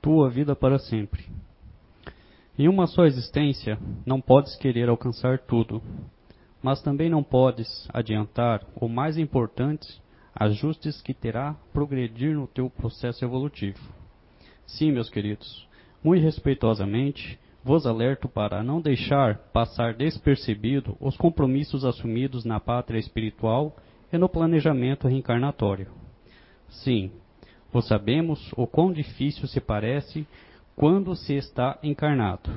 tua vida para sempre. Em uma só existência, não podes querer alcançar tudo, mas também não podes adiantar o mais importante, ajustes que terá progredir no teu processo evolutivo. Sim, meus queridos, muito respeitosamente, vos alerto para não deixar passar despercebido os compromissos assumidos na pátria espiritual e no planejamento reencarnatório. Sim, pois sabemos o quão difícil se parece quando se está encarnado.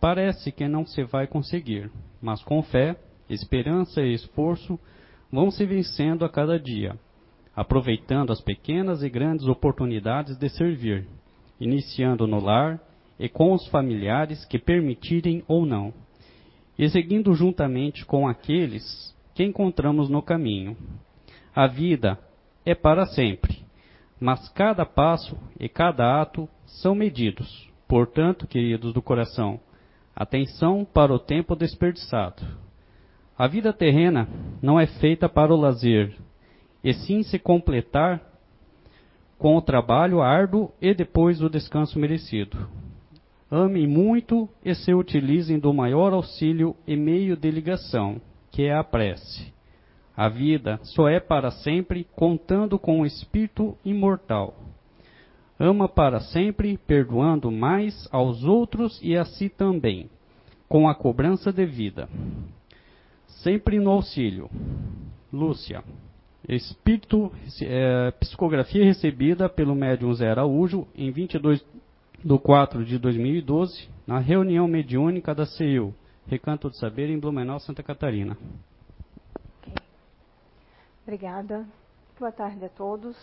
Parece que não se vai conseguir, mas com fé, esperança e esforço vão se vencendo a cada dia, aproveitando as pequenas e grandes oportunidades de servir, iniciando no lar e com os familiares que permitirem ou não, e seguindo juntamente com aqueles que encontramos no caminho. A vida é para sempre, mas cada passo e cada ato são medidos. Portanto, queridos do coração, atenção para o tempo desperdiçado. A vida terrena não é feita para o lazer, e sim se completar com o trabalho árduo e depois o descanso merecido. Amem muito e se utilizem do maior auxílio e meio de ligação, que é a prece. A vida só é para sempre contando com o espírito imortal. Ama para sempre, perdoando mais aos outros e a si também, com a cobrança devida. Sempre no auxílio. Lúcia. Espírito, é, psicografia recebida pelo médium Zé Araújo em 22 de 4 de 2012, na reunião mediúnica da CEU, Recanto do Saber, em Blumenau, Santa Catarina. Obrigada. Boa tarde a todos.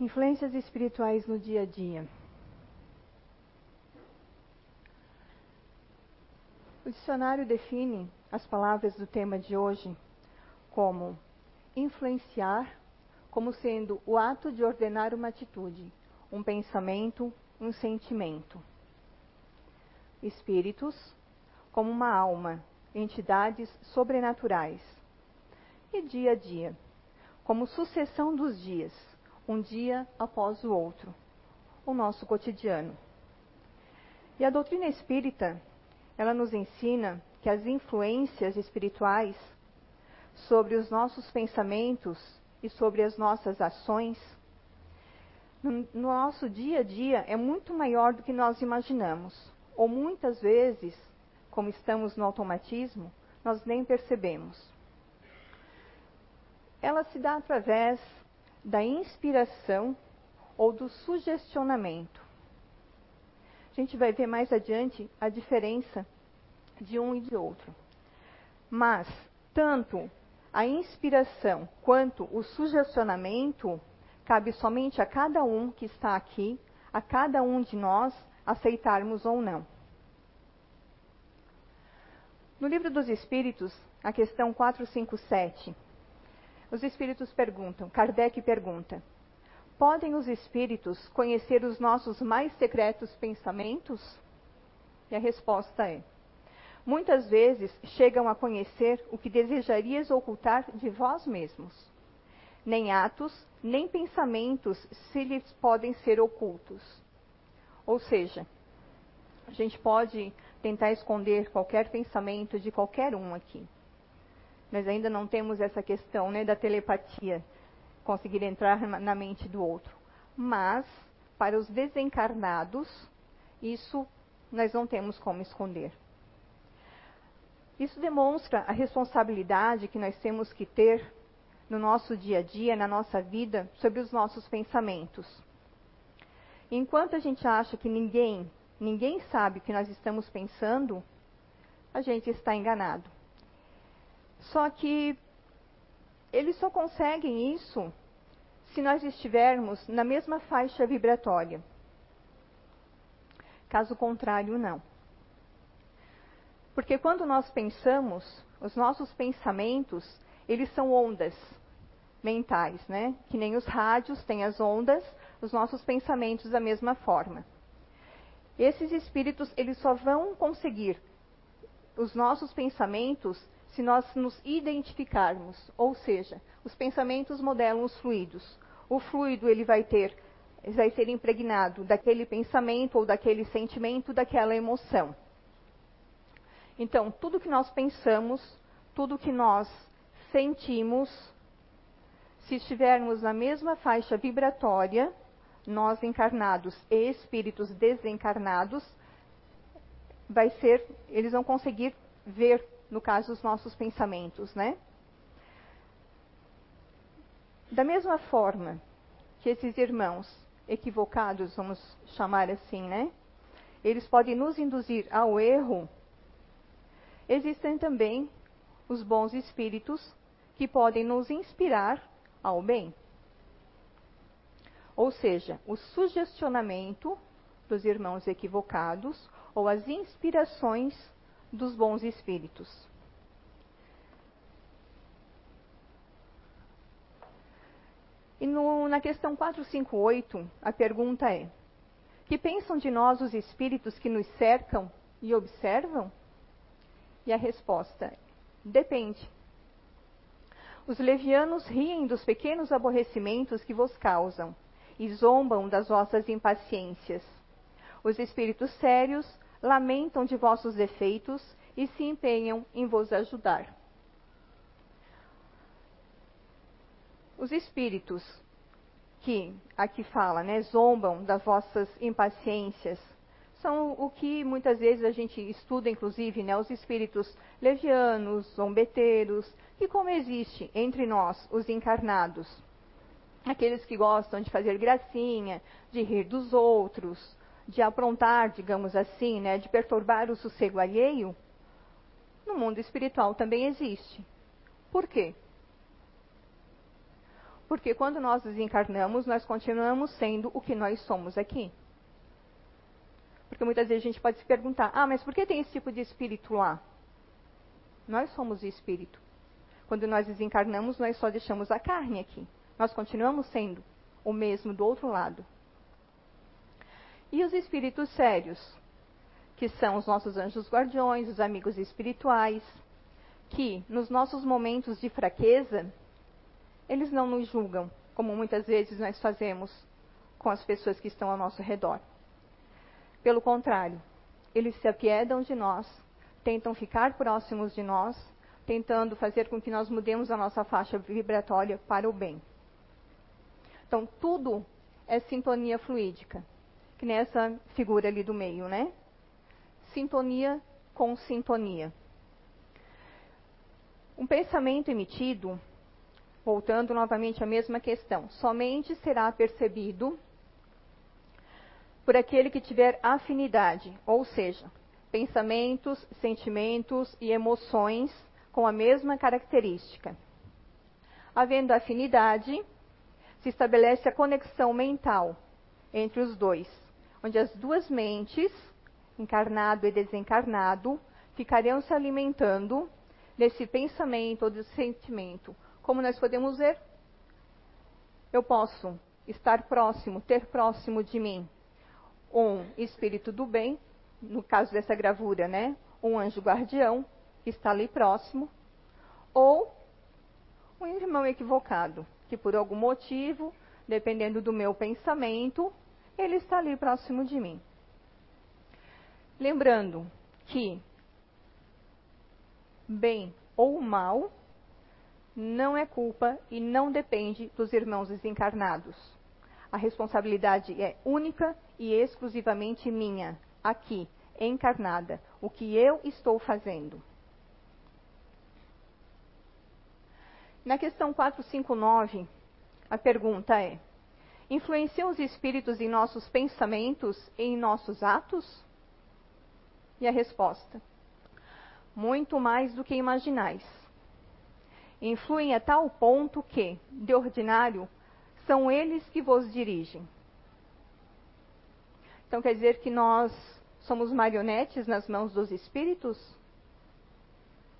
Influências espirituais no dia a dia. O dicionário define as palavras do tema de hoje como influenciar, como sendo o ato de ordenar uma atitude, um pensamento, um sentimento. Espíritos, como uma alma, entidades sobrenaturais. E dia a dia, como sucessão dos dias, um dia após o outro, o nosso cotidiano. E a doutrina espírita, ela nos ensina que as influências espirituais sobre os nossos pensamentos e sobre as nossas ações, no, no nosso dia a dia é muito maior do que nós imaginamos. Ou muitas vezes como estamos no automatismo, nós nem percebemos. Ela se dá através da inspiração ou do sugestionamento. A gente vai ver mais adiante a diferença de um e de outro. Mas, tanto a inspiração quanto o sugestionamento cabe somente a cada um que está aqui, a cada um de nós aceitarmos ou não. No livro dos Espíritos, a questão 457, os Espíritos perguntam, Kardec pergunta: Podem os Espíritos conhecer os nossos mais secretos pensamentos? E a resposta é: Muitas vezes chegam a conhecer o que desejarias ocultar de vós mesmos. Nem atos, nem pensamentos se lhes podem ser ocultos. Ou seja, a gente pode tentar esconder qualquer pensamento de qualquer um aqui. Nós ainda não temos essa questão né, da telepatia, conseguir entrar na mente do outro. Mas, para os desencarnados, isso nós não temos como esconder. Isso demonstra a responsabilidade que nós temos que ter no nosso dia a dia, na nossa vida, sobre os nossos pensamentos. Enquanto a gente acha que ninguém ninguém sabe o que nós estamos pensando, a gente está enganado. Só que eles só conseguem isso se nós estivermos na mesma faixa vibratória. Caso contrário, não. Porque quando nós pensamos, os nossos pensamentos, eles são ondas mentais, né? Que nem os rádios têm as ondas, os nossos pensamentos da mesma forma. Esses espíritos, eles só vão conseguir os nossos pensamentos se nós nos identificarmos, ou seja, os pensamentos modelam os fluidos. o fluido ele vai ter vai ser impregnado daquele pensamento ou daquele sentimento, daquela emoção. Então, tudo que nós pensamos, tudo que nós sentimos, se estivermos na mesma faixa vibratória, nós encarnados e espíritos desencarnados, vai ser, eles vão conseguir ver, no caso, os nossos pensamentos, né? Da mesma forma que esses irmãos equivocados, vamos chamar assim, né? Eles podem nos induzir ao erro. Existem também os bons espíritos que podem nos inspirar ao bem. Ou seja, o sugestionamento dos irmãos equivocados ou as inspirações dos bons espíritos. E no, na questão 458, a pergunta é: Que pensam de nós os espíritos que nos cercam e observam? E a resposta é: Depende. Os levianos riem dos pequenos aborrecimentos que vos causam e zombam das vossas impaciências. Os espíritos sérios lamentam de vossos defeitos e se empenham em vos ajudar. Os espíritos que aqui fala, né, zombam das vossas impaciências, são o que muitas vezes a gente estuda, inclusive, né, os espíritos levianos, zombeteiros, que como existe entre nós, os encarnados, aqueles que gostam de fazer gracinha, de rir dos outros, de aprontar, digamos assim, né, de perturbar o sossego alheio, no mundo espiritual também existe. Por quê? Porque quando nós desencarnamos, nós continuamos sendo o que nós somos aqui. Porque muitas vezes a gente pode se perguntar: ah, mas por que tem esse tipo de espírito lá? Nós somos espírito. Quando nós desencarnamos, nós só deixamos a carne aqui. Nós continuamos sendo o mesmo do outro lado. E os espíritos sérios, que são os nossos anjos guardiões, os amigos espirituais, que nos nossos momentos de fraqueza, eles não nos julgam, como muitas vezes nós fazemos com as pessoas que estão ao nosso redor. Pelo contrário, eles se apiedam de nós, tentam ficar próximos de nós, tentando fazer com que nós mudemos a nossa faixa vibratória para o bem. Então, tudo é sintonia fluídica, que nessa figura ali do meio, né? Sintonia com sintonia. Um pensamento emitido Voltando novamente à mesma questão, somente será percebido por aquele que tiver afinidade, ou seja, pensamentos, sentimentos e emoções com a mesma característica. Havendo afinidade, se estabelece a conexão mental entre os dois, onde as duas mentes, encarnado e desencarnado, ficariam se alimentando desse pensamento ou desse sentimento. Como nós podemos ver, eu posso estar próximo, ter próximo de mim um espírito do bem, no caso dessa gravura, né? Um anjo guardião que está ali próximo, ou um irmão equivocado, que por algum motivo, dependendo do meu pensamento, ele está ali próximo de mim. Lembrando que bem ou mal não é culpa e não depende dos irmãos desencarnados. A responsabilidade é única e exclusivamente minha, aqui, encarnada. O que eu estou fazendo. Na questão 459, a pergunta é: influenciam os espíritos em nossos pensamentos e em nossos atos? E a resposta: muito mais do que imaginais influem a tal ponto que, de ordinário, são eles que vos dirigem. Então quer dizer que nós somos marionetes nas mãos dos espíritos?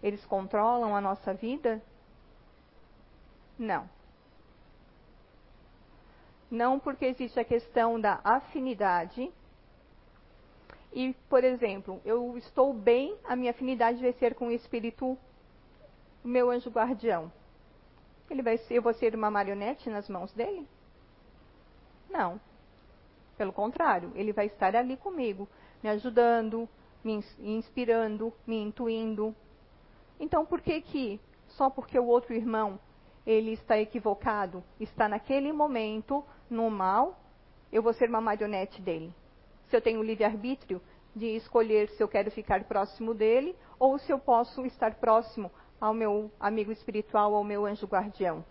Eles controlam a nossa vida? Não. Não porque existe a questão da afinidade. E, por exemplo, eu estou bem, a minha afinidade vai ser com o espírito o meu anjo guardião? Ele vai ser, eu vou ser uma marionete nas mãos dele? Não. Pelo contrário, ele vai estar ali comigo, me ajudando, me inspirando, me intuindo. Então, por que que só porque o outro irmão ele está equivocado, está naquele momento no mal, eu vou ser uma marionete dele? Se eu tenho livre-arbítrio de escolher se eu quero ficar próximo dele ou se eu posso estar próximo ao meu amigo espiritual, ao meu anjo guardião.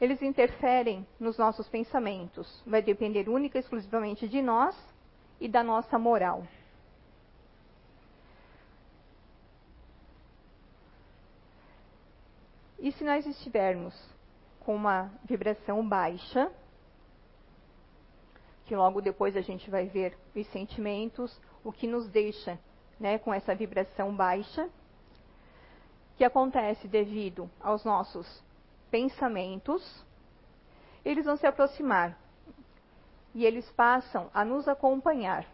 Eles interferem nos nossos pensamentos. Vai depender única e exclusivamente de nós e da nossa moral. E se nós estivermos com uma vibração baixa, que logo depois a gente vai ver os sentimentos, o que nos deixa né, com essa vibração baixa, que acontece devido aos nossos pensamentos, eles vão se aproximar e eles passam a nos acompanhar.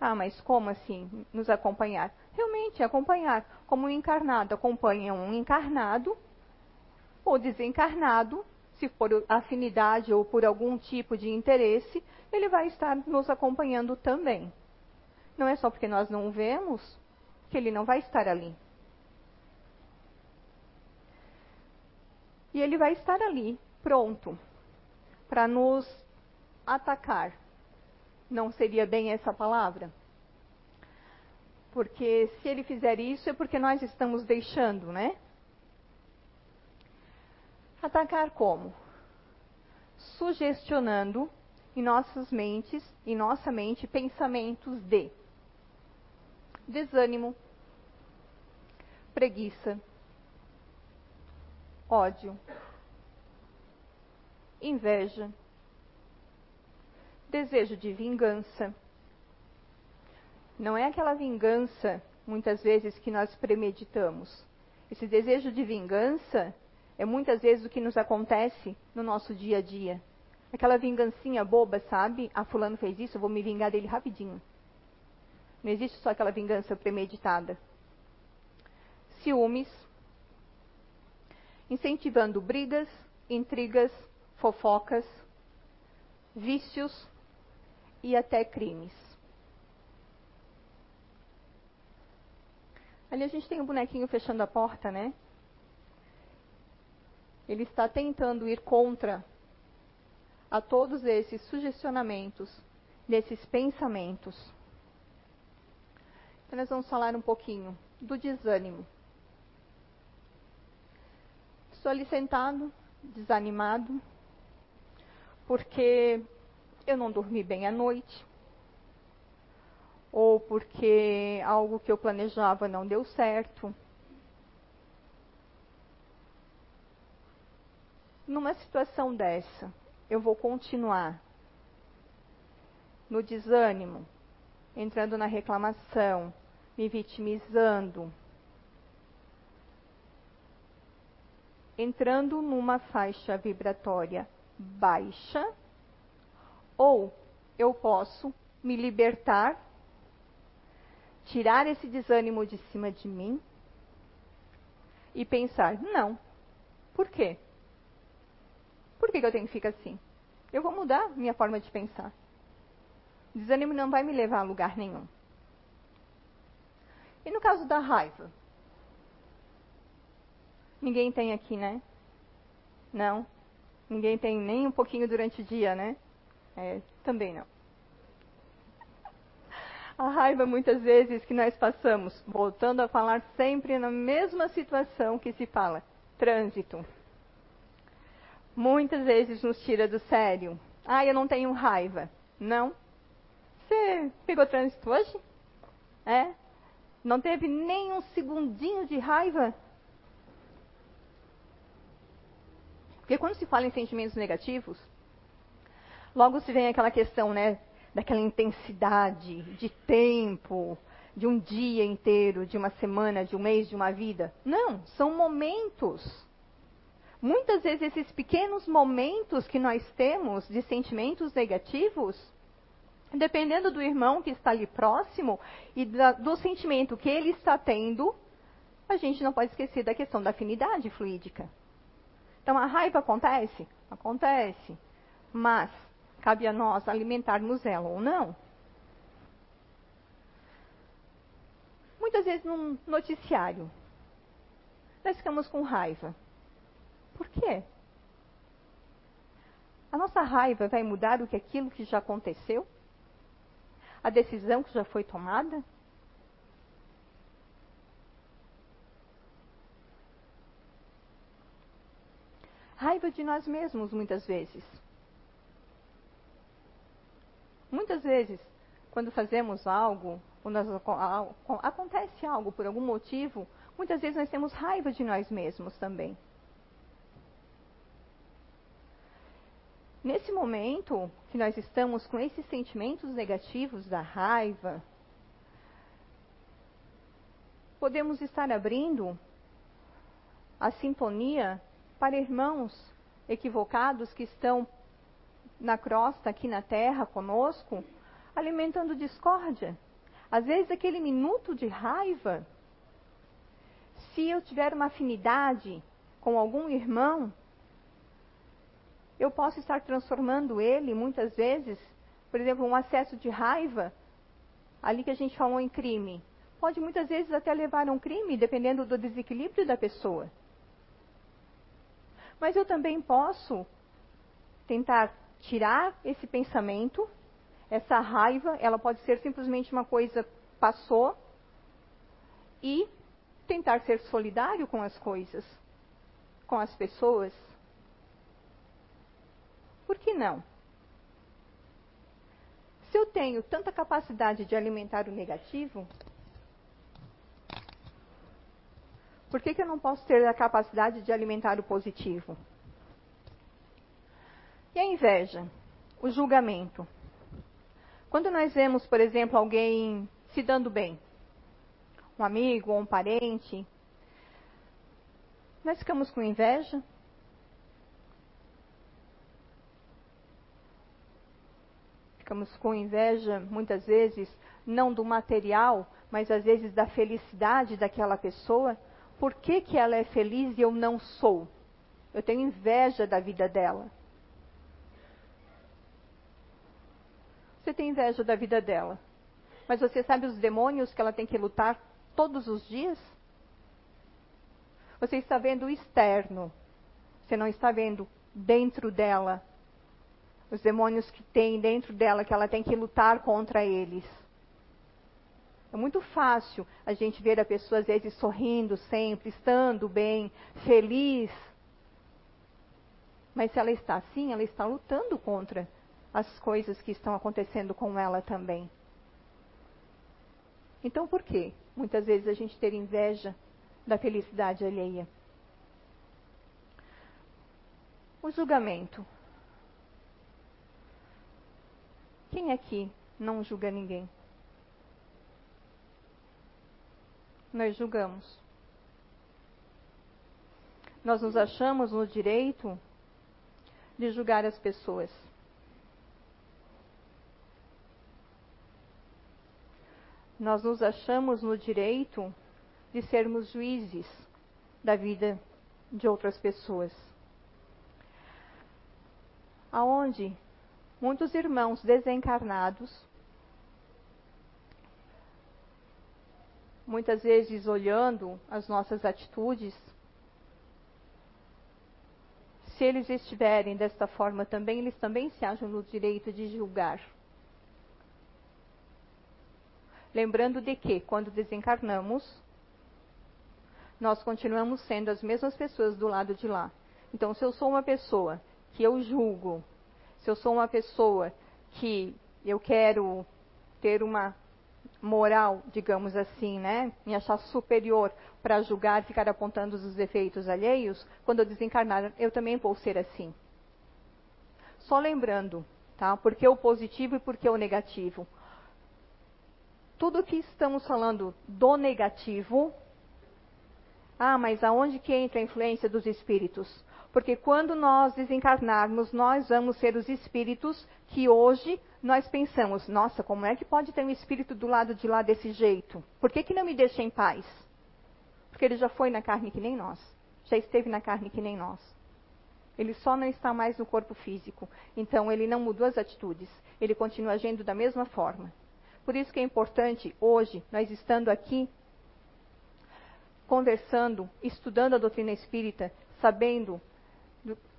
Ah, mas como assim nos acompanhar? Realmente acompanhar, como um encarnado acompanha um encarnado, ou desencarnado, se for afinidade ou por algum tipo de interesse, ele vai estar nos acompanhando também. Não é só porque nós não vemos que ele não vai estar ali. E ele vai estar ali, pronto, para nos atacar. Não seria bem essa palavra? Porque se ele fizer isso é porque nós estamos deixando, né? Atacar como? Sugestionando em nossas mentes, em nossa mente, pensamentos de desânimo, preguiça, ódio, inveja, desejo de vingança. Não é aquela vingança, muitas vezes, que nós premeditamos. Esse desejo de vingança é muitas vezes o que nos acontece no nosso dia a dia. Aquela vingancinha boba, sabe? Ah, fulano fez isso, eu vou me vingar dele rapidinho. Não existe só aquela vingança premeditada. Ciúmes, incentivando brigas, intrigas, fofocas, vícios e até crimes. Ali a gente tem um bonequinho fechando a porta, né? ele está tentando ir contra a todos esses sugestionamentos, desses pensamentos. Então, nós vamos falar um pouquinho do desânimo. Estou ali sentado, desanimado, porque eu não dormi bem à noite, ou porque algo que eu planejava não deu certo, numa situação dessa, eu vou continuar no desânimo, entrando na reclamação, me vitimizando, entrando numa faixa vibratória baixa, ou eu posso me libertar, tirar esse desânimo de cima de mim e pensar: não. Por quê? Por que, eu tenho que ficar assim? Eu vou mudar minha forma de pensar. Desânimo não vai me levar a lugar nenhum. E no caso da raiva? Ninguém tem aqui, né? Não. Ninguém tem nem um pouquinho durante o dia, né? É, também não. A raiva, muitas vezes, que nós passamos, voltando a falar sempre na mesma situação que se fala: trânsito muitas vezes nos tira do sério. Ah, eu não tenho raiva. Não. Você pegou trânsito hoje? É? Não teve nem um segundinho de raiva? Porque quando se fala em sentimentos negativos, logo se vem aquela questão, né, daquela intensidade de tempo, de um dia inteiro, de uma semana, de um mês, de uma vida. Não, são momentos muitas vezes esses pequenos momentos que nós temos de sentimentos negativos, dependendo do irmão que está ali próximo e da, do sentimento que ele está tendo, a gente não pode esquecer da questão da afinidade fluídica. Então, a raiva acontece? Acontece. Mas cabe a nós alimentarmos ela ou não. Muitas vezes num noticiário, nós ficamos com raiva. Por quê? A nossa raiva vai mudar o que aquilo que já aconteceu? A decisão que já foi tomada? Raiva de nós mesmos, muitas vezes. Muitas vezes, quando fazemos algo, quando acontece algo por algum motivo, muitas vezes nós temos raiva de nós mesmos também. Nesse momento que nós estamos com esses sentimentos negativos da raiva, podemos estar abrindo a sintonia para irmãos equivocados que estão na crosta aqui na terra conosco, alimentando discórdia. Às vezes, aquele minuto de raiva, se eu tiver uma afinidade com algum irmão, eu posso estar transformando ele, muitas vezes, por exemplo, um acesso de raiva, ali que a gente falou em crime, pode muitas vezes até levar a um crime, dependendo do desequilíbrio da pessoa. Mas eu também posso tentar tirar esse pensamento, essa raiva, ela pode ser simplesmente uma coisa passou e tentar ser solidário com as coisas, com as pessoas. Por que não? Se eu tenho tanta capacidade de alimentar o negativo, por que, que eu não posso ter a capacidade de alimentar o positivo? E a inveja? O julgamento. Quando nós vemos, por exemplo, alguém se dando bem, um amigo ou um parente, nós ficamos com inveja? Ficamos com inveja, muitas vezes, não do material, mas às vezes da felicidade daquela pessoa. Por que, que ela é feliz e eu não sou? Eu tenho inveja da vida dela. Você tem inveja da vida dela. Mas você sabe os demônios que ela tem que lutar todos os dias? Você está vendo o externo. Você não está vendo dentro dela. Os demônios que tem dentro dela, que ela tem que lutar contra eles. É muito fácil a gente ver a pessoa, às vezes, sorrindo sempre, estando bem, feliz. Mas se ela está assim, ela está lutando contra as coisas que estão acontecendo com ela também. Então, por que muitas vezes a gente ter inveja da felicidade alheia? O julgamento. Quem aqui não julga ninguém? nós julgamos. Nós nos achamos no direito de julgar as pessoas. Nós nos achamos no direito de sermos juízes da vida de outras pessoas. Aonde muitos irmãos desencarnados muitas vezes olhando as nossas atitudes, se eles estiverem desta forma também, eles também se acham no direito de julgar. Lembrando de que, quando desencarnamos, nós continuamos sendo as mesmas pessoas do lado de lá. Então, se eu sou uma pessoa que eu julgo, se eu sou uma pessoa que eu quero ter uma moral, digamos assim, né? Me achar superior para julgar, ficar apontando os defeitos alheios, quando eu desencarnar, eu também vou ser assim. Só lembrando, tá? Por que o positivo e por que o negativo? Tudo que estamos falando do negativo, ah, mas aonde que entra a influência dos espíritos? Porque quando nós desencarnarmos, nós vamos ser os espíritos que hoje nós pensamos, nossa, como é que pode ter um espírito do lado de lá desse jeito? Por que, que não me deixa em paz? Porque ele já foi na carne que nem nós. Já esteve na carne que nem nós. Ele só não está mais no corpo físico. Então ele não mudou as atitudes. Ele continua agindo da mesma forma. Por isso que é importante, hoje, nós estando aqui, conversando, estudando a doutrina espírita, sabendo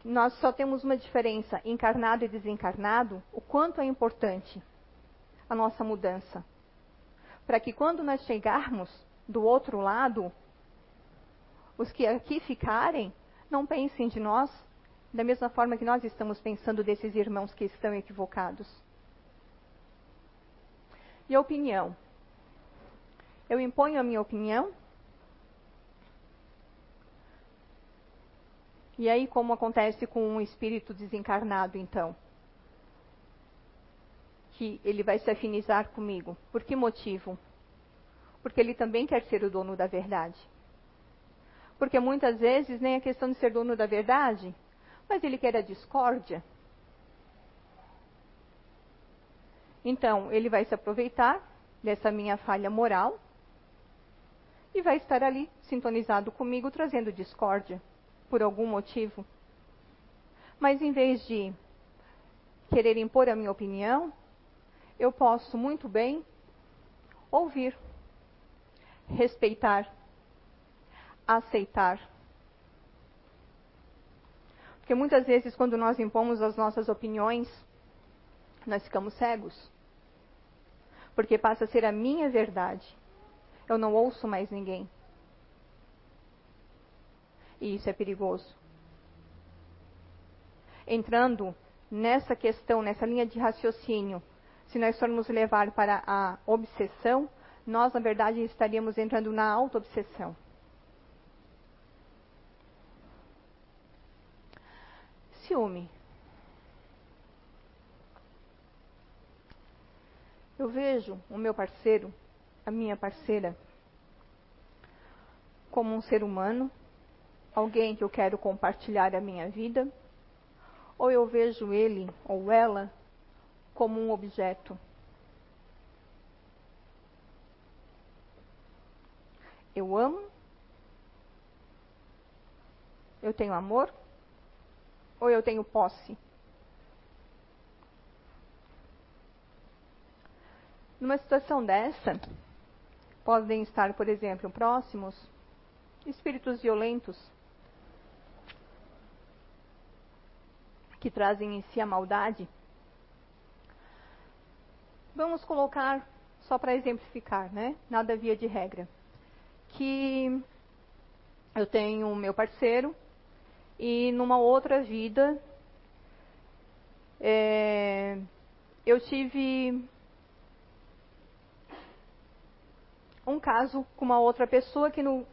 nós só temos uma diferença, encarnado e desencarnado, o quanto é importante a nossa mudança. Para que quando nós chegarmos do outro lado, os que aqui ficarem não pensem de nós da mesma forma que nós estamos pensando desses irmãos que estão equivocados. E opinião? Eu imponho a minha opinião? E aí, como acontece com um espírito desencarnado, então? Que ele vai se afinizar comigo. Por que motivo? Porque ele também quer ser o dono da verdade. Porque muitas vezes nem é questão de ser dono da verdade, mas ele quer a discórdia. Então, ele vai se aproveitar dessa minha falha moral e vai estar ali sintonizado comigo, trazendo discórdia por algum motivo. Mas em vez de querer impor a minha opinião, eu posso muito bem ouvir, respeitar, aceitar. Porque muitas vezes, quando nós impomos as nossas opiniões, nós ficamos cegos porque passa a ser a minha verdade. Eu não ouço mais ninguém. E isso é perigoso. Entrando nessa questão, nessa linha de raciocínio, se nós formos levar para a obsessão, nós, na verdade, estaríamos entrando na auto-obsessão. Ciúme. Eu vejo o meu parceiro, a minha parceira, como um ser humano, alguém que eu quero compartilhar a minha vida, ou eu vejo ele ou ela como um objeto. Eu amo, eu tenho amor, ou eu tenho posse. Numa situação dessa, podem estar, por exemplo, próximos espíritos violentos que trazem em si a maldade. Vamos colocar, só para exemplificar, né? Nada via de regra. Que eu tenho o meu parceiro e numa outra vida é, eu tive um caso com uma outra pessoa que, no,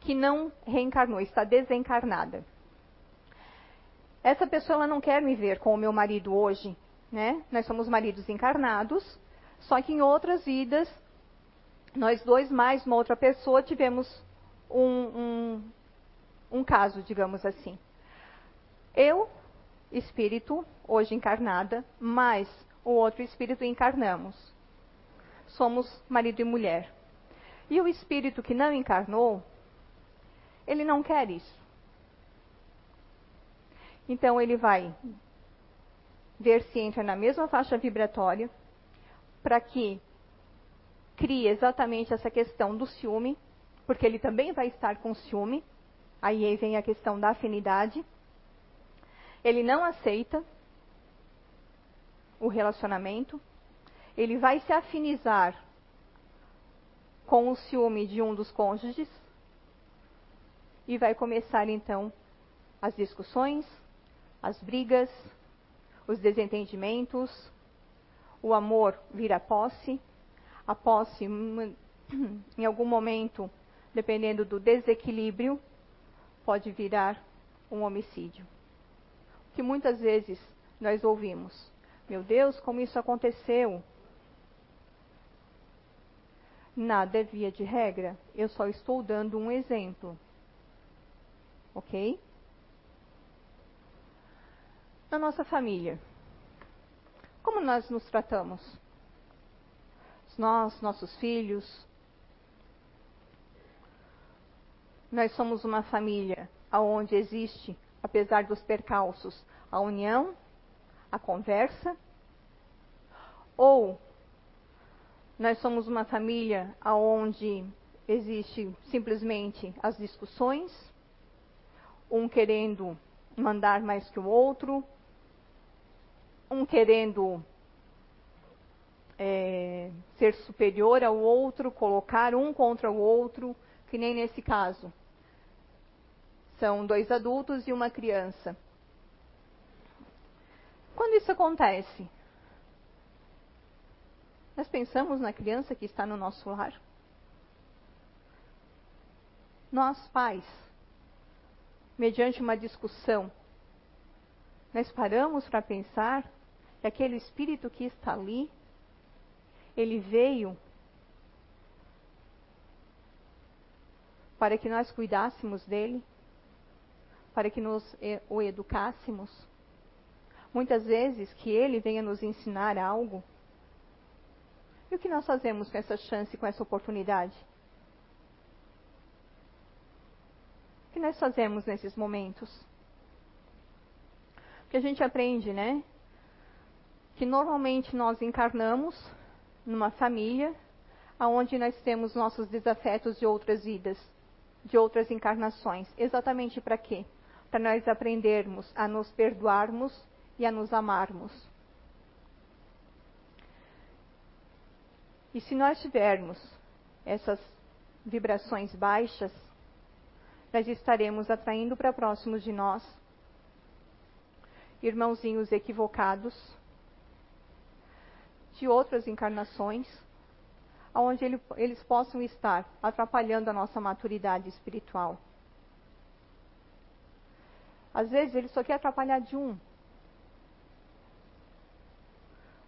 que não reencarnou, está desencarnada. Essa pessoa não quer me ver com o meu marido hoje, né? Nós somos maridos encarnados, só que em outras vidas, nós dois mais uma outra pessoa tivemos um, um, um caso, digamos assim. Eu, espírito, hoje encarnada, mais o outro espírito encarnamos. Somos marido e mulher. E o espírito que não encarnou, ele não quer isso. Então ele vai ver se entra na mesma faixa vibratória para que crie exatamente essa questão do ciúme, porque ele também vai estar com ciúme. Aí vem a questão da afinidade. Ele não aceita o relacionamento, ele vai se afinizar com o ciúme de um dos cônjuges e vai começar então as discussões, as brigas, os desentendimentos, o amor vira posse, a posse em algum momento, dependendo do desequilíbrio, pode virar um homicídio. Que muitas vezes nós ouvimos: Meu Deus, como isso aconteceu? Nada é via de regra, eu só estou dando um exemplo. Ok? Na nossa família, como nós nos tratamos? Nós, nossos filhos. nós somos uma família aonde existe, apesar dos percalços, a união, a conversa? Ou nós somos uma família aonde existe simplesmente as discussões, um querendo mandar mais que o outro, um querendo é, ser superior ao outro, colocar um contra o outro, que nem nesse caso. São dois adultos e uma criança. Quando isso acontece? Nós pensamos na criança que está no nosso lar? Nós, pais, mediante uma discussão, nós paramos para pensar que aquele espírito que está ali, ele veio para que nós cuidássemos dele, para que nos o educássemos. Muitas vezes que ele venha nos ensinar algo. E o que nós fazemos com essa chance, com essa oportunidade? O que nós fazemos nesses momentos? Porque a gente aprende, né? Que normalmente nós encarnamos numa família onde nós temos nossos desafetos de outras vidas, de outras encarnações. Exatamente para quê? Para nós aprendermos a nos perdoarmos e a nos amarmos. E se nós tivermos essas vibrações baixas, nós estaremos atraindo para próximos de nós irmãozinhos equivocados de outras encarnações, onde ele, eles possam estar atrapalhando a nossa maturidade espiritual. Às vezes ele só quer atrapalhar de um.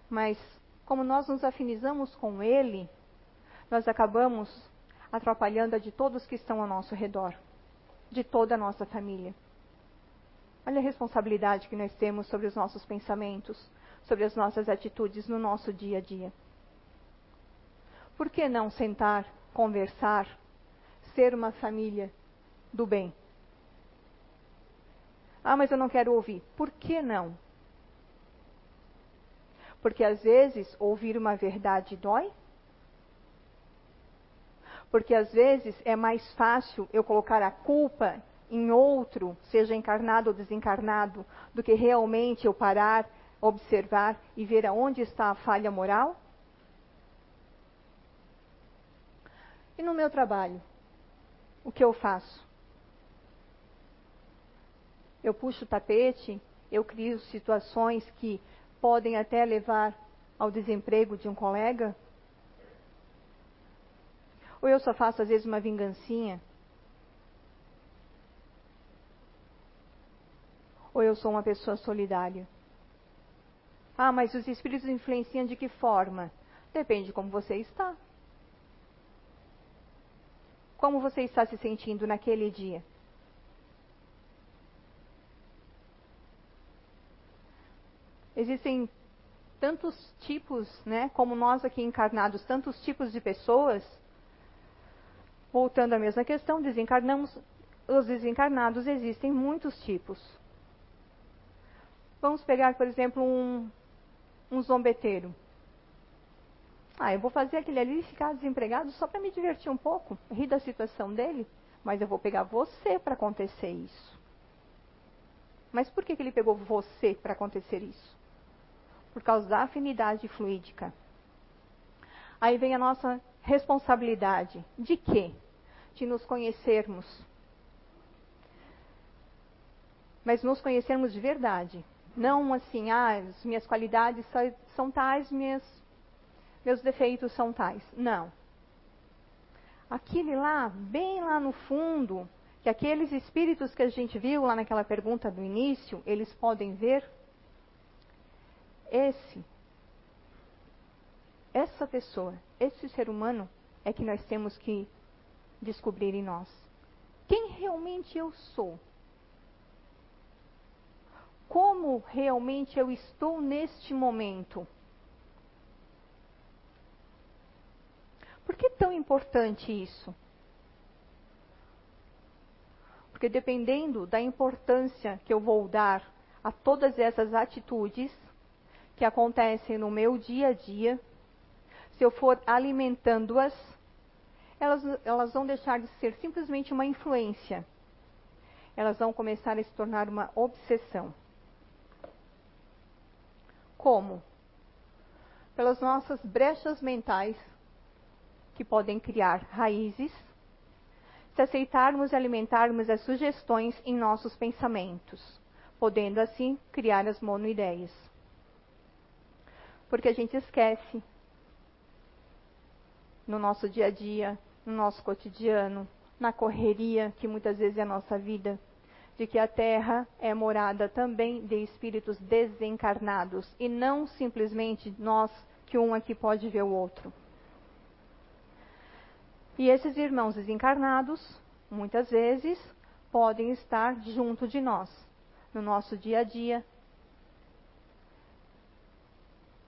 Mas como nós nos afinizamos com ele, nós acabamos atrapalhando a de todos que estão ao nosso redor de toda a nossa família. Olha a responsabilidade que nós temos sobre os nossos pensamentos, sobre as nossas atitudes no nosso dia a dia. Por que não sentar, conversar, ser uma família do bem? Ah, mas eu não quero ouvir. Por que não? Porque às vezes ouvir uma verdade dói porque às vezes é mais fácil eu colocar a culpa em outro, seja encarnado ou desencarnado, do que realmente eu parar, observar e ver aonde está a falha moral? E no meu trabalho, o que eu faço? Eu puxo o tapete, eu crio situações que podem até levar ao desemprego de um colega? Ou eu só faço às vezes uma vingancinha? Ou eu sou uma pessoa solidária? Ah, mas os espíritos influenciam de que forma? Depende de como você está. Como você está se sentindo naquele dia? Existem tantos tipos, né, como nós aqui encarnados, tantos tipos de pessoas Voltando à mesma questão, desencarnamos, os desencarnados existem muitos tipos. Vamos pegar, por exemplo, um, um zombeteiro. Ah, eu vou fazer aquele ali ficar desempregado só para me divertir um pouco, rir da situação dele, mas eu vou pegar você para acontecer isso. Mas por que, que ele pegou você para acontecer isso? Por causa da afinidade fluídica. Aí vem a nossa responsabilidade. De quê? De nos conhecermos. Mas nos conhecermos de verdade. Não assim, ah, as minhas qualidades são tais, minhas, meus defeitos são tais. Não. Aquele lá, bem lá no fundo, que aqueles espíritos que a gente viu lá naquela pergunta do início, eles podem ver. Esse, essa pessoa, esse ser humano é que nós temos que descobrir em nós. Quem realmente eu sou? Como realmente eu estou neste momento? Por que é tão importante isso? Porque dependendo da importância que eu vou dar a todas essas atitudes que acontecem no meu dia a dia, se eu for alimentando-as, elas, elas vão deixar de ser simplesmente uma influência. Elas vão começar a se tornar uma obsessão. Como? Pelas nossas brechas mentais, que podem criar raízes, se aceitarmos e alimentarmos as sugestões em nossos pensamentos, podendo assim criar as monoideias. Porque a gente esquece no nosso dia a dia, no nosso cotidiano, na correria que muitas vezes é a nossa vida, de que a Terra é morada também de espíritos desencarnados e não simplesmente nós que um aqui pode ver o outro. E esses irmãos desencarnados, muitas vezes, podem estar junto de nós, no nosso dia a dia,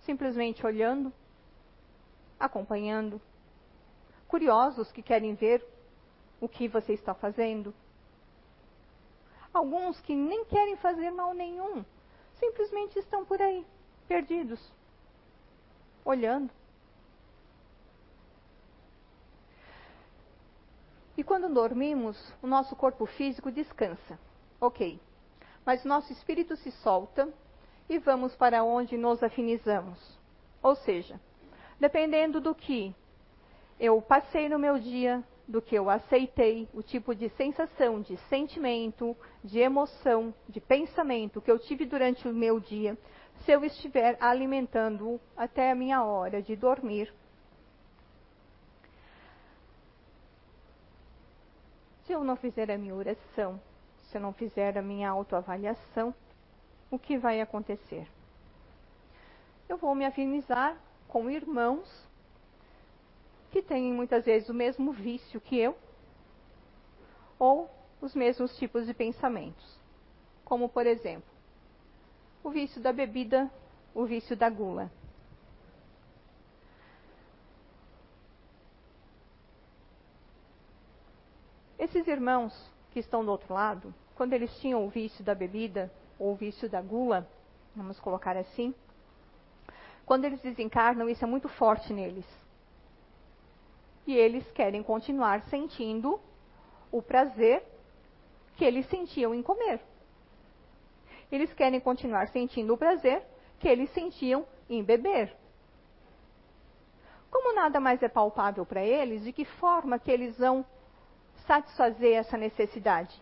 simplesmente olhando, acompanhando, curiosos que querem ver o que você está fazendo. Alguns que nem querem fazer mal nenhum, simplesmente estão por aí, perdidos, olhando. E quando dormimos, o nosso corpo físico descansa. Ok. Mas nosso espírito se solta e vamos para onde nos afinizamos. Ou seja, dependendo do que eu passei no meu dia, do que eu aceitei, o tipo de sensação, de sentimento, de emoção, de pensamento que eu tive durante o meu dia, se eu estiver alimentando até a minha hora de dormir. Se eu não fizer a minha oração, se eu não fizer a minha autoavaliação, o que vai acontecer? Eu vou me afinizar com irmãos que têm muitas vezes o mesmo vício que eu, ou os mesmos tipos de pensamentos. Como, por exemplo, o vício da bebida, o vício da gula. Esses irmãos que estão do outro lado, quando eles tinham o vício da bebida ou vício da gula, vamos colocar assim, quando eles desencarnam, isso é muito forte neles e eles querem continuar sentindo o prazer que eles sentiam em comer. Eles querem continuar sentindo o prazer que eles sentiam em beber. Como nada mais é palpável para eles, de que forma que eles vão satisfazer essa necessidade?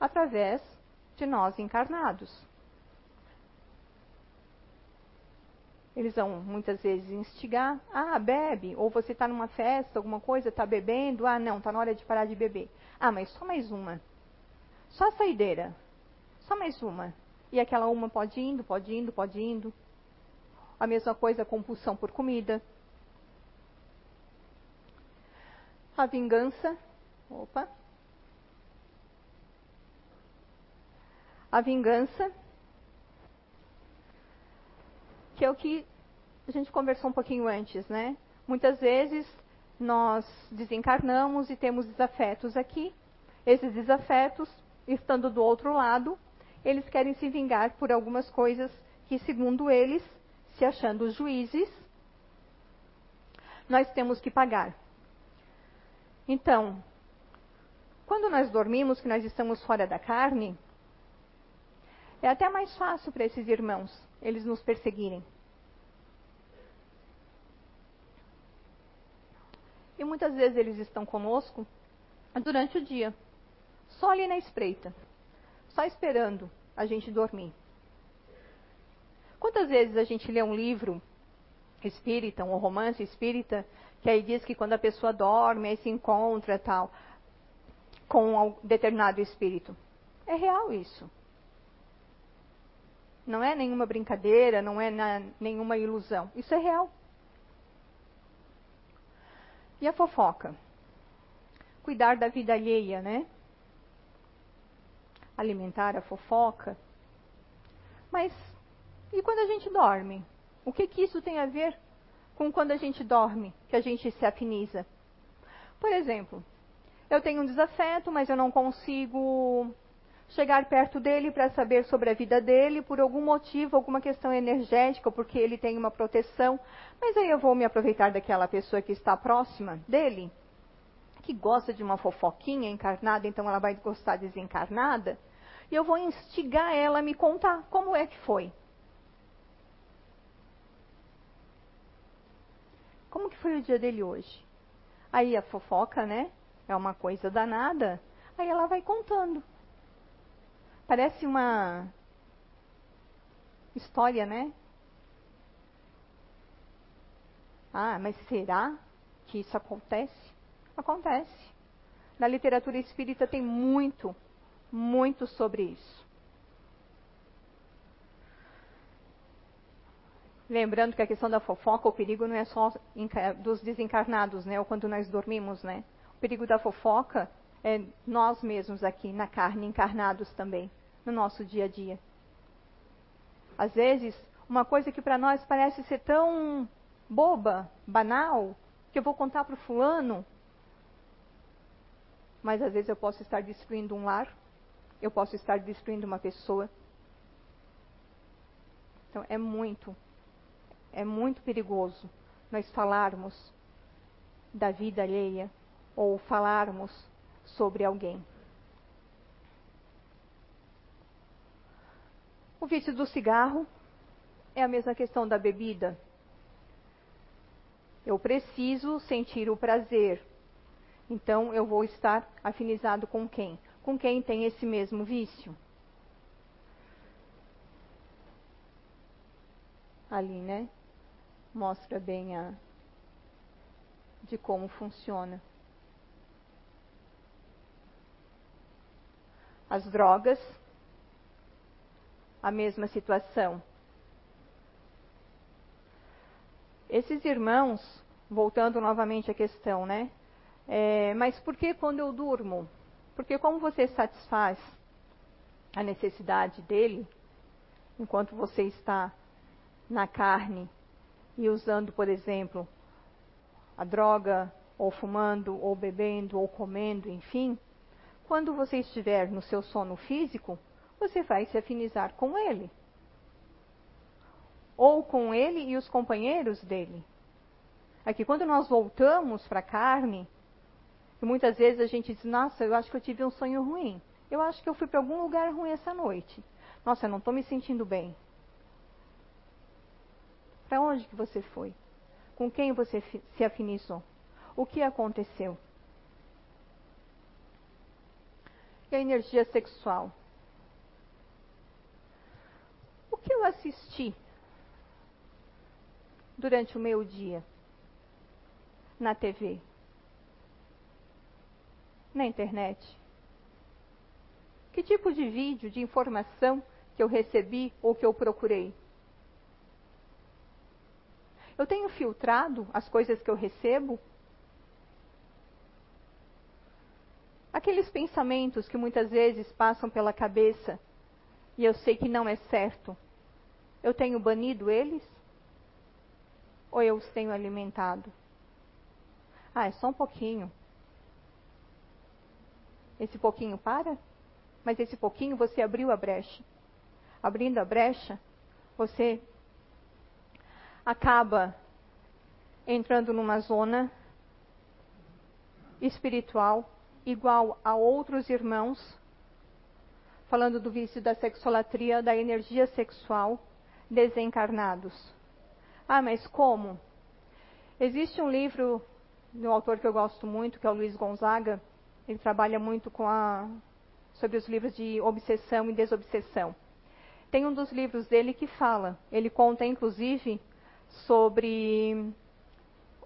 Através de nós encarnados. Eles vão muitas vezes instigar, ah, bebe, ou você está numa festa, alguma coisa, está bebendo, ah, não, está na hora de parar de beber. Ah, mas só mais uma. Só a saideira. Só mais uma. E aquela uma pode indo, pode indo, pode indo. A mesma coisa, a compulsão por comida. A vingança. Opa. A vingança que é o que a gente conversou um pouquinho antes, né? Muitas vezes nós desencarnamos e temos desafetos aqui. Esses desafetos, estando do outro lado, eles querem se vingar por algumas coisas que, segundo eles, se achando juízes, nós temos que pagar. Então, quando nós dormimos, que nós estamos fora da carne, é até mais fácil para esses irmãos eles nos perseguirem. E muitas vezes eles estão conosco durante o dia, só ali na espreita, só esperando a gente dormir. Quantas vezes a gente lê um livro espírita, um romance espírita, que aí diz que quando a pessoa dorme, aí se encontra tal, com um determinado espírito. É real isso. Não é nenhuma brincadeira, não é na, nenhuma ilusão. Isso é real. E a fofoca? Cuidar da vida alheia, né? Alimentar a fofoca. Mas e quando a gente dorme? O que, que isso tem a ver com quando a gente dorme, que a gente se afiniza? Por exemplo, eu tenho um desafeto, mas eu não consigo chegar perto dele para saber sobre a vida dele por algum motivo, alguma questão energética, porque ele tem uma proteção. Mas aí eu vou me aproveitar daquela pessoa que está próxima dele, que gosta de uma fofoquinha encarnada, então ela vai gostar desencarnada, e eu vou instigar ela a me contar como é que foi. Como que foi o dia dele hoje? Aí a fofoca, né? É uma coisa danada. Aí ela vai contando. Parece uma história, né? Ah, mas será que isso acontece? Acontece. Na literatura espírita tem muito, muito sobre isso. Lembrando que a questão da fofoca, o perigo não é só dos desencarnados, né? Ou quando nós dormimos, né? O perigo da fofoca é nós mesmos aqui na carne, encarnados também, no nosso dia a dia. Às vezes, uma coisa que para nós parece ser tão boba, banal, que eu vou contar para o fulano, mas às vezes eu posso estar destruindo um lar, eu posso estar destruindo uma pessoa. Então é muito, é muito perigoso nós falarmos da vida alheia ou falarmos sobre alguém. O vício do cigarro é a mesma questão da bebida. Eu preciso sentir o prazer. Então eu vou estar afinizado com quem? Com quem tem esse mesmo vício. Ali, né? Mostra bem a de como funciona. As drogas, a mesma situação. Esses irmãos, voltando novamente à questão, né? É, mas por que quando eu durmo? Porque como você satisfaz a necessidade dele, enquanto você está na carne e usando, por exemplo, a droga, ou fumando, ou bebendo, ou comendo, enfim, quando você estiver no seu sono físico, você vai se afinizar com ele. Ou com ele e os companheiros dele. Aqui, quando nós voltamos para a carne, muitas vezes a gente diz: Nossa, eu acho que eu tive um sonho ruim. Eu acho que eu fui para algum lugar ruim essa noite. Nossa, eu não estou me sentindo bem. Para onde que você foi? Com quem você se afinizou? O que aconteceu? E a energia sexual. O que eu assisti durante o meu dia na TV, na internet? Que tipo de vídeo, de informação que eu recebi ou que eu procurei? Eu tenho filtrado as coisas que eu recebo aqueles pensamentos que muitas vezes passam pela cabeça e eu sei que não é certo, eu tenho banido eles? Ou eu os tenho alimentado? Ah, é só um pouquinho. Esse pouquinho para? Mas esse pouquinho você abriu a brecha. Abrindo a brecha, você acaba entrando numa zona espiritual igual a outros irmãos, falando do vício da sexolatria, da energia sexual, desencarnados. Ah, mas como? Existe um livro de um autor que eu gosto muito, que é o Luiz Gonzaga. Ele trabalha muito com a, sobre os livros de obsessão e desobsessão. Tem um dos livros dele que fala, ele conta inclusive sobre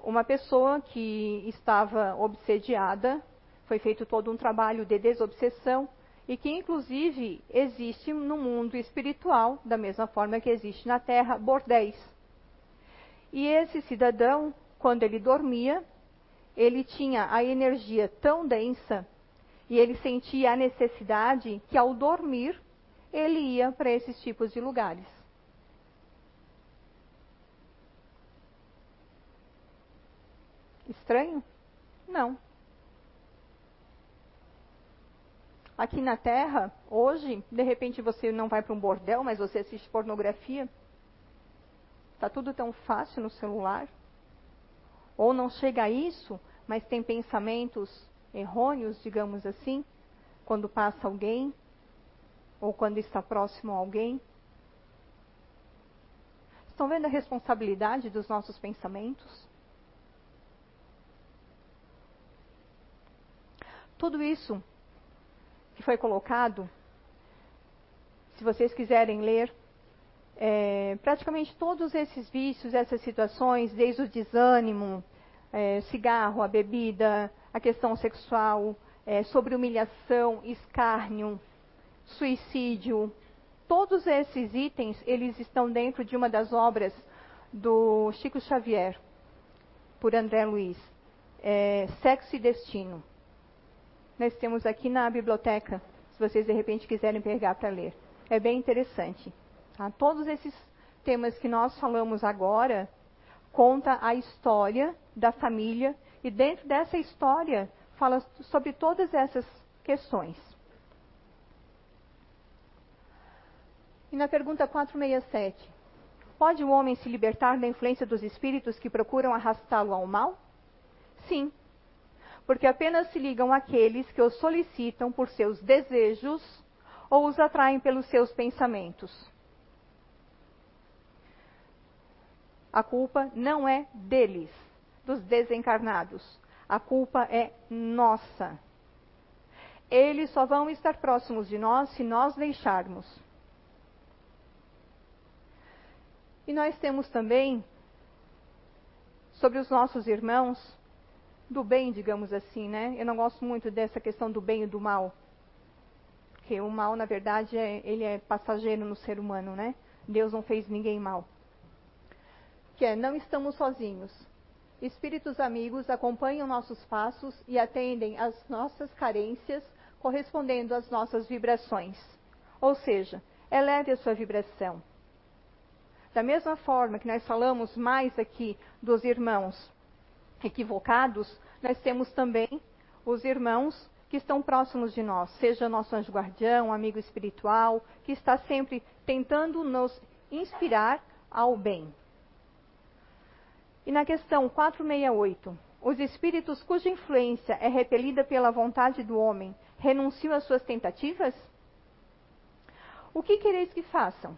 uma pessoa que estava obsediada foi feito todo um trabalho de desobsessão e que, inclusive, existe no mundo espiritual, da mesma forma que existe na Terra, bordéis. E esse cidadão, quando ele dormia, ele tinha a energia tão densa e ele sentia a necessidade que, ao dormir, ele ia para esses tipos de lugares. Estranho? Não. Aqui na Terra, hoje, de repente você não vai para um bordel, mas você assiste pornografia. Está tudo tão fácil no celular. Ou não chega a isso, mas tem pensamentos errôneos, digamos assim, quando passa alguém, ou quando está próximo a alguém. Estão vendo a responsabilidade dos nossos pensamentos? Tudo isso que foi colocado, se vocês quiserem ler, é, praticamente todos esses vícios, essas situações, desde o desânimo, é, cigarro, a bebida, a questão sexual, é, sobre humilhação, escárnio, suicídio, todos esses itens, eles estão dentro de uma das obras do Chico Xavier, por André Luiz, é, Sexo e Destino. Nós temos aqui na biblioteca, se vocês de repente quiserem pegar para ler. É bem interessante. Tá? Todos esses temas que nós falamos agora conta a história da família e dentro dessa história fala sobre todas essas questões. E na pergunta 467, pode o homem se libertar da influência dos espíritos que procuram arrastá-lo ao mal? Sim, porque apenas se ligam àqueles que os solicitam por seus desejos ou os atraem pelos seus pensamentos. A culpa não é deles, dos desencarnados. A culpa é nossa. Eles só vão estar próximos de nós se nós deixarmos. E nós temos também, sobre os nossos irmãos, do bem, digamos assim, né? Eu não gosto muito dessa questão do bem e do mal. Porque o mal, na verdade, é, ele é passageiro no ser humano, né? Deus não fez ninguém mal. Que é, não estamos sozinhos. Espíritos amigos acompanham nossos passos e atendem às nossas carências, correspondendo às nossas vibrações. Ou seja, eleve a sua vibração. Da mesma forma que nós falamos mais aqui dos irmãos equivocados, nós temos também os irmãos que estão próximos de nós, seja nosso anjo guardião, amigo espiritual, que está sempre tentando nos inspirar ao bem. E na questão 468, os espíritos cuja influência é repelida pela vontade do homem renunciam às suas tentativas? O que quereis que façam?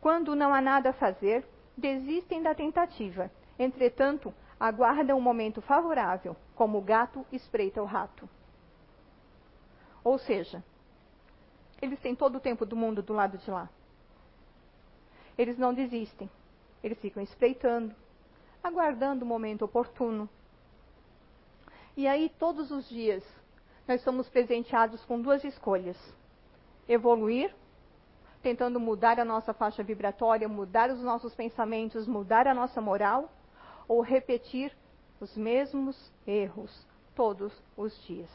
Quando não há nada a fazer, desistem da tentativa. Entretanto, aguardam um momento favorável, como o gato espreita o rato. Ou seja, eles têm todo o tempo do mundo do lado de lá. Eles não desistem. Eles ficam espreitando, aguardando o momento oportuno. E aí, todos os dias, nós somos presenteados com duas escolhas: evoluir tentando mudar a nossa faixa vibratória, mudar os nossos pensamentos, mudar a nossa moral, ou repetir os mesmos erros todos os dias.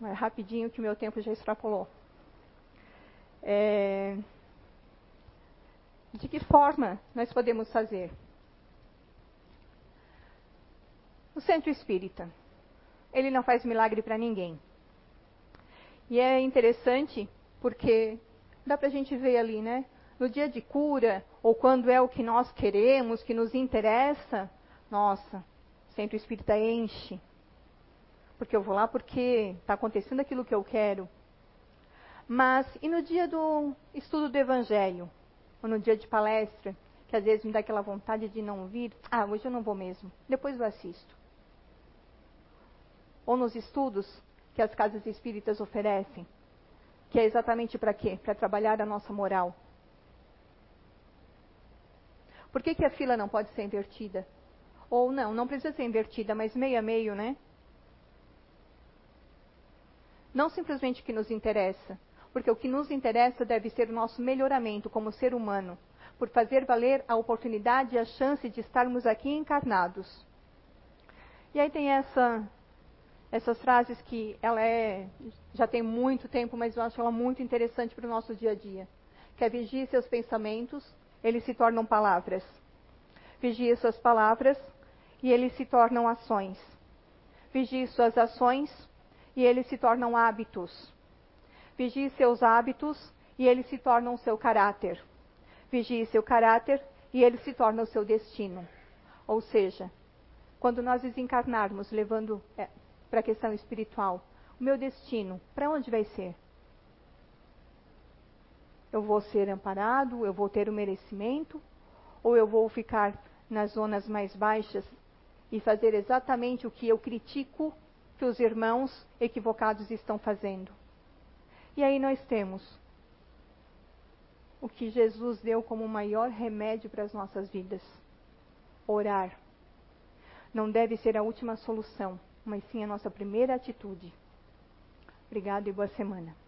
Mas rapidinho que o meu tempo já extrapolou. É... De que forma nós podemos fazer? O centro espírita, ele não faz milagre para ninguém. E é interessante porque dá para a gente ver ali, né? No dia de cura, ou quando é o que nós queremos, que nos interessa, nossa, o espírita enche. Porque eu vou lá porque está acontecendo aquilo que eu quero. Mas, e no dia do estudo do Evangelho? Ou no dia de palestra, que às vezes me dá aquela vontade de não vir? Ah, hoje eu não vou mesmo, depois eu assisto. Ou nos estudos, que as casas espíritas oferecem, que é exatamente para quê? Para trabalhar a nossa moral. Por que, que a fila não pode ser invertida? Ou não, não precisa ser invertida, mas meio a meio, né? Não simplesmente o que nos interessa, porque o que nos interessa deve ser o nosso melhoramento como ser humano, por fazer valer a oportunidade e a chance de estarmos aqui encarnados. E aí tem essa essas frases que ela é já tem muito tempo, mas eu acho ela muito interessante para o nosso dia a dia. Que é seus pensamentos, eles se tornam palavras. Vigie suas palavras e eles se tornam ações. Vigie suas ações e eles se tornam hábitos. Vigie seus hábitos e eles se tornam seu caráter. Vigie seu caráter e ele se torna o seu destino. Ou seja, quando nós desencarnarmos, levando é, para a questão espiritual, o meu destino, para onde vai ser? Eu vou ser amparado, eu vou ter o merecimento, ou eu vou ficar nas zonas mais baixas e fazer exatamente o que eu critico que os irmãos equivocados estão fazendo? E aí nós temos o que Jesus deu como o maior remédio para as nossas vidas: orar. Não deve ser a última solução, mas sim a nossa primeira atitude. Obrigado e boa semana.